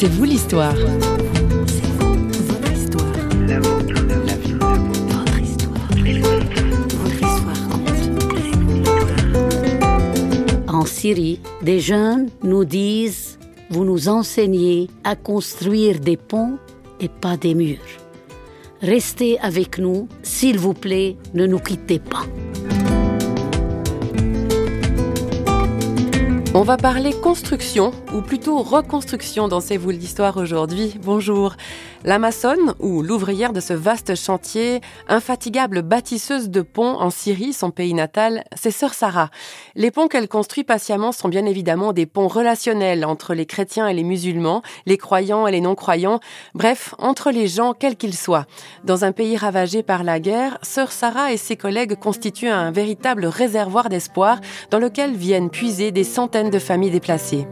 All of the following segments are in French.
C'est vous l'histoire. En Syrie, des jeunes nous disent, vous nous enseignez à construire des ponts et pas des murs. Restez avec nous, s'il vous plaît, ne nous quittez pas. On va parler construction, ou plutôt reconstruction dans C'est vous l'histoire aujourd'hui. Bonjour. L'Amazone, ou l'ouvrière de ce vaste chantier, infatigable bâtisseuse de ponts en Syrie, son pays natal, c'est Sœur Sarah. Les ponts qu'elle construit patiemment sont bien évidemment des ponts relationnels entre les chrétiens et les musulmans, les croyants et les non-croyants, bref, entre les gens quels qu'ils soient. Dans un pays ravagé par la guerre, Sœur Sarah et ses collègues constituent un véritable réservoir d'espoir dans lequel viennent puiser des centaines de familles déplacées.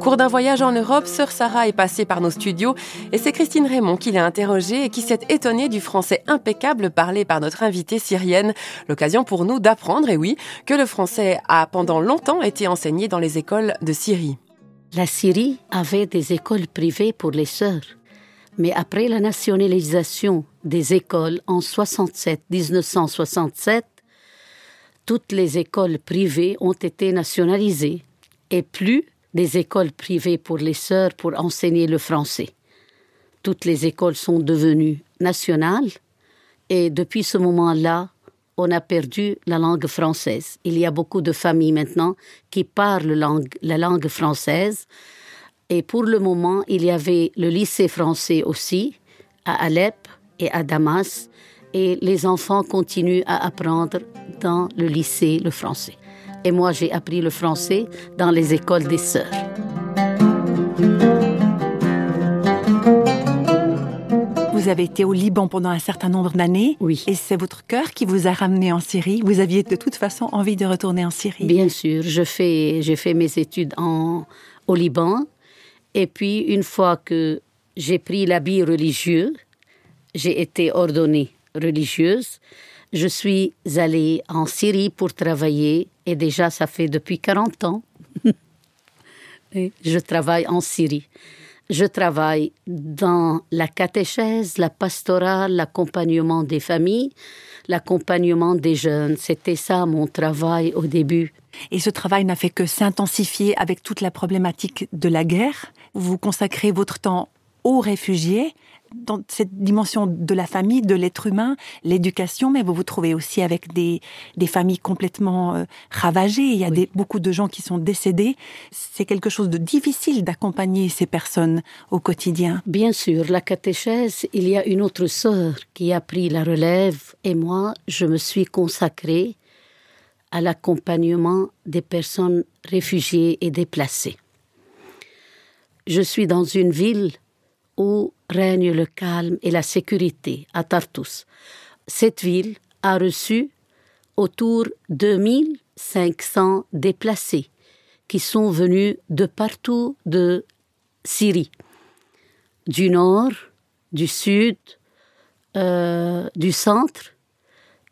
Cours d'un voyage en Europe, Sœur Sarah est passée par nos studios et c'est Christine Raymond qui l'a interrogée et qui s'est étonnée du français impeccable parlé par notre invitée syrienne. L'occasion pour nous d'apprendre, et oui, que le français a pendant longtemps été enseigné dans les écoles de Syrie. La Syrie avait des écoles privées pour les sœurs. Mais après la nationalisation des écoles en 67, 1967, toutes les écoles privées ont été nationalisées et plus des écoles privées pour les sœurs pour enseigner le français. Toutes les écoles sont devenues nationales et depuis ce moment-là, on a perdu la langue française. Il y a beaucoup de familles maintenant qui parlent la langue française et pour le moment, il y avait le lycée français aussi à Alep et à Damas et les enfants continuent à apprendre dans le lycée le français et moi j'ai appris le français dans les écoles des sœurs. Vous avez été au Liban pendant un certain nombre d'années. Oui. Et c'est votre cœur qui vous a ramené en Syrie. Vous aviez de toute façon envie de retourner en Syrie. Bien sûr. Je fais, j'ai fait mes études en, au Liban. Et puis, une fois que j'ai pris l'habit religieux, j'ai été ordonnée religieuse. Je suis allée en Syrie pour travailler et déjà ça fait depuis 40 ans. je travaille en Syrie. Je travaille dans la catéchèse, la pastorale, l'accompagnement des familles, l'accompagnement des jeunes. C'était ça mon travail au début. Et ce travail n'a fait que s'intensifier avec toute la problématique de la guerre. Vous consacrez votre temps aux réfugiés, dans cette dimension de la famille, de l'être humain, l'éducation, mais vous vous trouvez aussi avec des, des familles complètement euh, ravagées. Il y a des, beaucoup de gens qui sont décédés. C'est quelque chose de difficile d'accompagner ces personnes au quotidien. Bien sûr, la catéchèse, il y a une autre sœur qui a pris la relève et moi, je me suis consacrée à l'accompagnement des personnes réfugiées et déplacées. Je suis dans une ville où règne le calme et la sécurité à Tartus. Cette ville a reçu autour de 2500 déplacés qui sont venus de partout de Syrie, du nord, du sud, euh, du centre.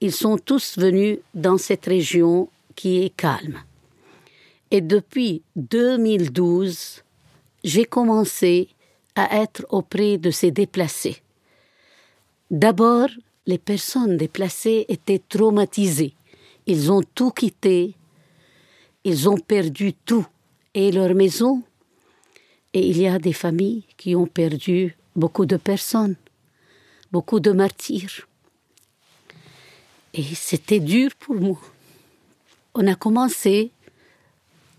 Ils sont tous venus dans cette région qui est calme. Et depuis 2012, j'ai commencé à être auprès de ces déplacés. D'abord, les personnes déplacées étaient traumatisées. Ils ont tout quitté, ils ont perdu tout, et leur maison. Et il y a des familles qui ont perdu beaucoup de personnes, beaucoup de martyrs. Et c'était dur pour moi. On a commencé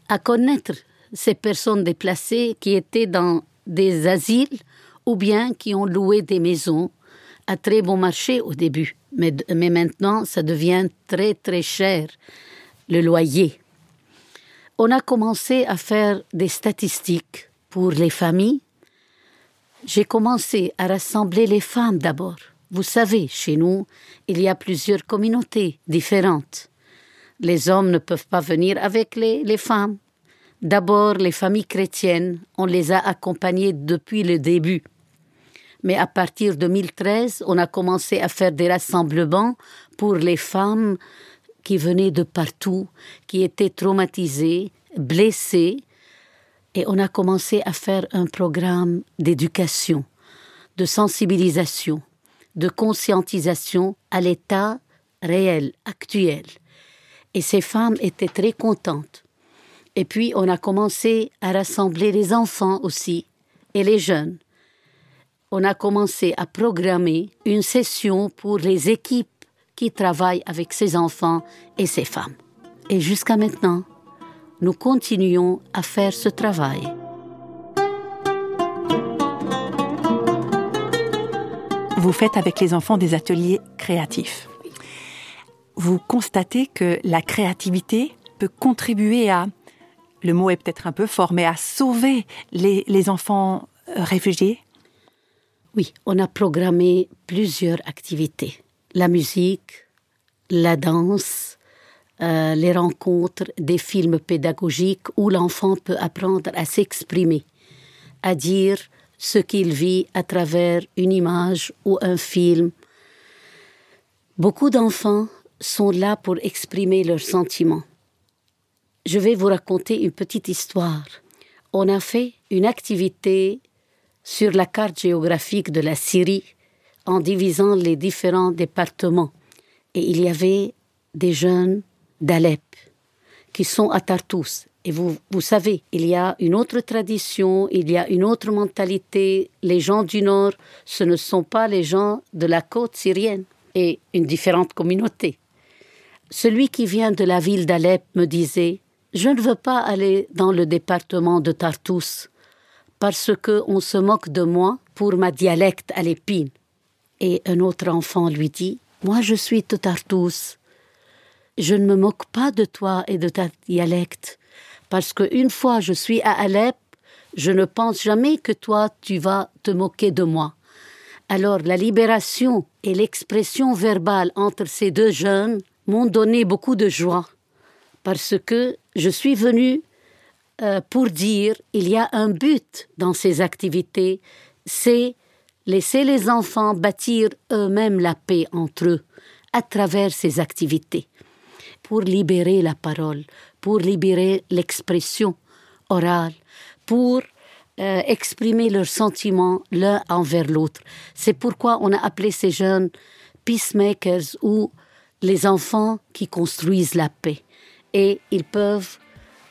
à connaître ces personnes déplacées qui étaient dans des asiles ou bien qui ont loué des maisons à très bon marché au début. Mais, mais maintenant, ça devient très très cher, le loyer. On a commencé à faire des statistiques pour les familles. J'ai commencé à rassembler les femmes d'abord. Vous savez, chez nous, il y a plusieurs communautés différentes. Les hommes ne peuvent pas venir avec les, les femmes. D'abord, les familles chrétiennes, on les a accompagnées depuis le début. Mais à partir de 2013, on a commencé à faire des rassemblements pour les femmes qui venaient de partout, qui étaient traumatisés, blessés, et on a commencé à faire un programme d'éducation, de sensibilisation, de conscientisation à l'état réel, actuel. Et ces femmes étaient très contentes. Et puis on a commencé à rassembler les enfants aussi et les jeunes. On a commencé à programmer une session pour les équipes qui travaillent avec ces enfants et ces femmes. Et jusqu'à maintenant, nous continuons à faire ce travail. Vous faites avec les enfants des ateliers créatifs. Vous constatez que la créativité peut contribuer à, le mot est peut-être un peu fort, mais à sauver les, les enfants euh, réfugiés? Oui, on a programmé plusieurs activités. La musique, la danse, euh, les rencontres, des films pédagogiques où l'enfant peut apprendre à s'exprimer, à dire ce qu'il vit à travers une image ou un film. Beaucoup d'enfants sont là pour exprimer leurs sentiments. Je vais vous raconter une petite histoire. On a fait une activité sur la carte géographique de la Syrie en divisant les différents départements. Et il y avait des jeunes d'Alep, qui sont à Tartous. Et vous, vous savez, il y a une autre tradition, il y a une autre mentalité. Les gens du Nord, ce ne sont pas les gens de la côte syrienne et une différente communauté. Celui qui vient de la ville d'Alep me disait Je ne veux pas aller dans le département de Tartous parce que on se moque de moi pour ma dialecte à l'épine. Et un autre enfant lui dit Moi je suis de Tartous je ne me moque pas de toi et de ta dialecte, parce que une fois je suis à Alep, je ne pense jamais que toi tu vas te moquer de moi. Alors la libération et l'expression verbale entre ces deux jeunes m'ont donné beaucoup de joie, parce que je suis venue euh, pour dire il y a un but dans ces activités, c'est laisser les enfants bâtir eux-mêmes la paix entre eux à travers ces activités pour libérer la parole, pour libérer l'expression orale, pour euh, exprimer leurs sentiments l'un envers l'autre. C'est pourquoi on a appelé ces jeunes peacemakers ou les enfants qui construisent la paix. Et ils peuvent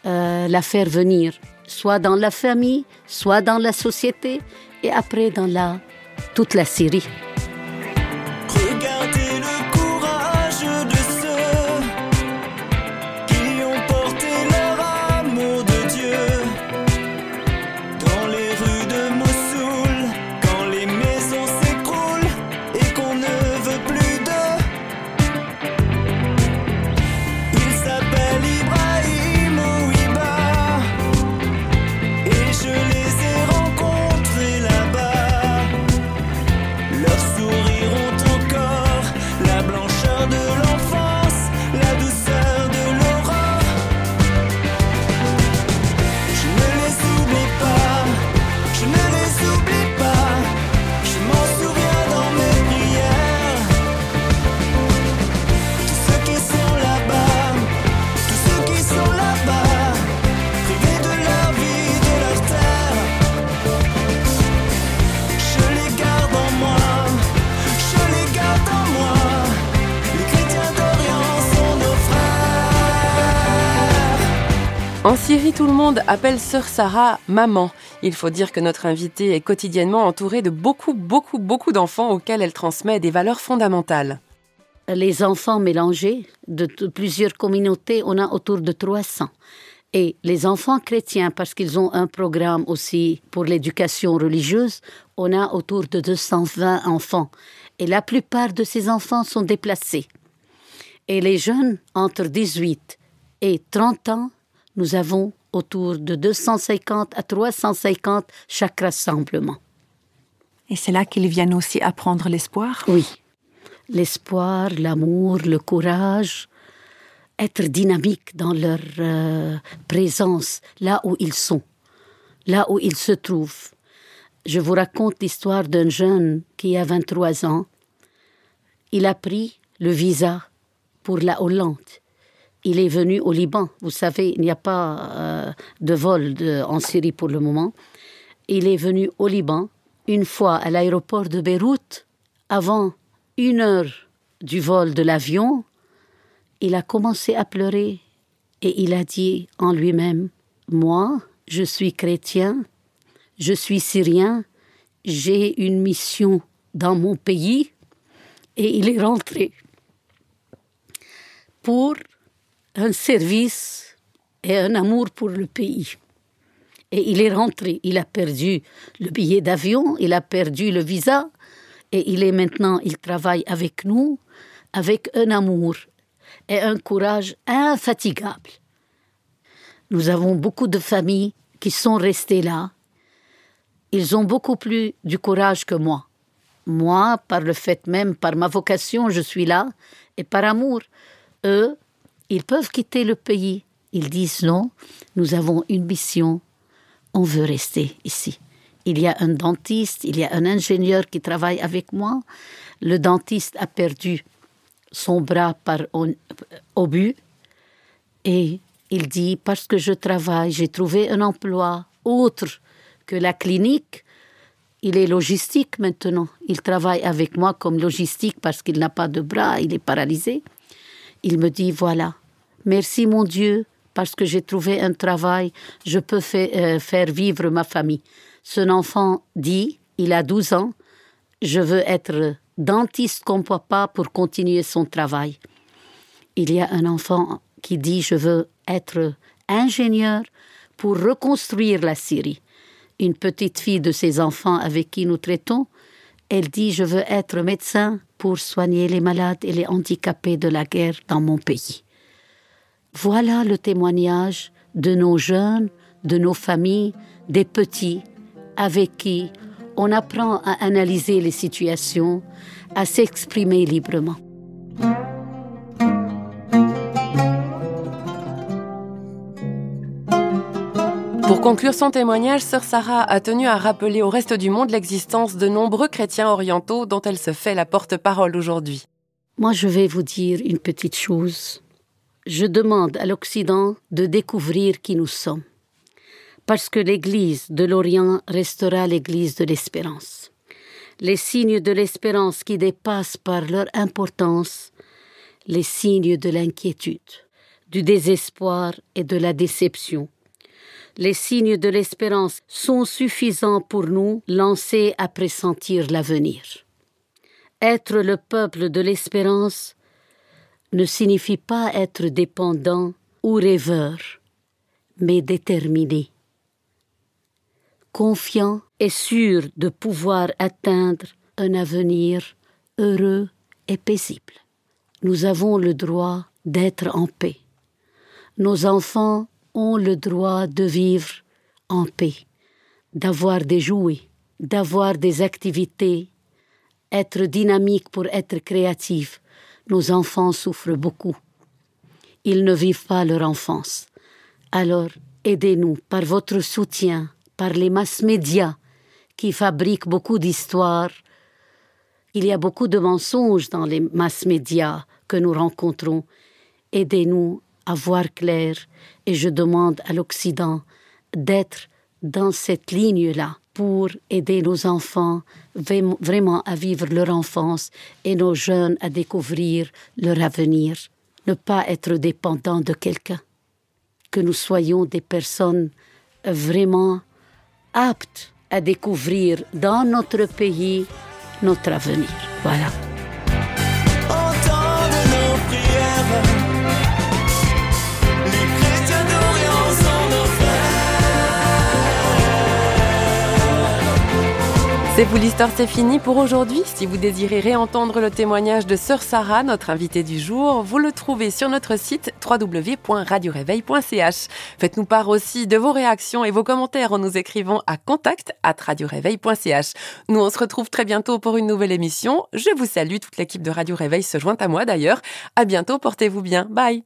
euh, la faire venir, soit dans la famille, soit dans la société, et après dans la, toute la Syrie. En Syrie, tout le monde appelle sœur Sarah maman. Il faut dire que notre invitée est quotidiennement entourée de beaucoup, beaucoup, beaucoup d'enfants auxquels elle transmet des valeurs fondamentales. Les enfants mélangés de plusieurs communautés, on a autour de 300. Et les enfants chrétiens, parce qu'ils ont un programme aussi pour l'éducation religieuse, on a autour de 220 enfants. Et la plupart de ces enfants sont déplacés. Et les jeunes, entre 18 et 30 ans, nous avons autour de 250 à 350 chaque rassemblement. Et c'est là qu'ils viennent aussi apprendre l'espoir? Oui. L'espoir, l'amour, le courage, être dynamique dans leur euh, présence, là où ils sont, là où ils se trouvent. Je vous raconte l'histoire d'un jeune qui a 23 ans. Il a pris le visa pour la Hollande. Il est venu au Liban. Vous savez, il n'y a pas euh, de vol en Syrie pour le moment. Il est venu au Liban une fois à l'aéroport de Beyrouth, avant une heure du vol de l'avion. Il a commencé à pleurer et il a dit en lui-même Moi, je suis chrétien, je suis syrien, j'ai une mission dans mon pays et il est rentré pour un service et un amour pour le pays. Et il est rentré, il a perdu le billet d'avion, il a perdu le visa, et il est maintenant, il travaille avec nous, avec un amour et un courage infatigable. Nous avons beaucoup de familles qui sont restées là. Ils ont beaucoup plus du courage que moi. Moi, par le fait même, par ma vocation, je suis là, et par amour. Eux, ils peuvent quitter le pays. Ils disent non, nous avons une mission, on veut rester ici. Il y a un dentiste, il y a un ingénieur qui travaille avec moi. Le dentiste a perdu son bras par obus et il dit parce que je travaille, j'ai trouvé un emploi autre que la clinique. Il est logistique maintenant. Il travaille avec moi comme logistique parce qu'il n'a pas de bras, il est paralysé. Il me dit voilà, merci mon Dieu parce que j'ai trouvé un travail, je peux euh, faire vivre ma famille. Ce enfant dit, il a 12 ans, je veux être dentiste comme papa pour continuer son travail. Il y a un enfant qui dit, je veux être ingénieur pour reconstruire la Syrie. Une petite fille de ses enfants avec qui nous traitons, elle dit, je veux être médecin pour soigner les malades et les handicapés de la guerre dans mon pays. Voilà le témoignage de nos jeunes, de nos familles, des petits, avec qui on apprend à analyser les situations, à s'exprimer librement. Pour conclure son témoignage, Sœur Sarah a tenu à rappeler au reste du monde l'existence de nombreux chrétiens orientaux dont elle se fait la porte-parole aujourd'hui. Moi, je vais vous dire une petite chose je demande à l'Occident de découvrir qui nous sommes, parce que l'Église de l'Orient restera l'Église de l'espérance. Les signes de l'espérance qui dépassent par leur importance les signes de l'inquiétude, du désespoir et de la déception. Les signes de l'espérance sont suffisants pour nous lancer à pressentir l'avenir. Être le peuple de l'espérance ne signifie pas être dépendant ou rêveur, mais déterminé, confiant et sûr de pouvoir atteindre un avenir heureux et paisible. Nous avons le droit d'être en paix. Nos enfants ont le droit de vivre en paix, d'avoir des jouets, d'avoir des activités, être dynamique pour être créatif, nos enfants souffrent beaucoup. Ils ne vivent pas leur enfance. Alors, aidez-nous par votre soutien, par les masses médias qui fabriquent beaucoup d'histoires. Il y a beaucoup de mensonges dans les masses médias que nous rencontrons. Aidez-nous à voir clair et je demande à l'Occident d'être dans cette ligne-là pour aider nos enfants vraiment à vivre leur enfance et nos jeunes à découvrir leur avenir. Ne pas être dépendant de quelqu'un. Que nous soyons des personnes vraiment aptes à découvrir dans notre pays notre avenir. Voilà. C'est vous l'histoire, c'est fini pour aujourd'hui. Si vous désirez réentendre le témoignage de Sœur Sarah, notre invitée du jour, vous le trouvez sur notre site www.radioreveil.ch. Faites-nous part aussi de vos réactions et vos commentaires en nous écrivant à contact at radioreveil.ch. Nous, on se retrouve très bientôt pour une nouvelle émission. Je vous salue, toute l'équipe de Radio Réveil se joint à moi d'ailleurs. À bientôt, portez-vous bien. Bye!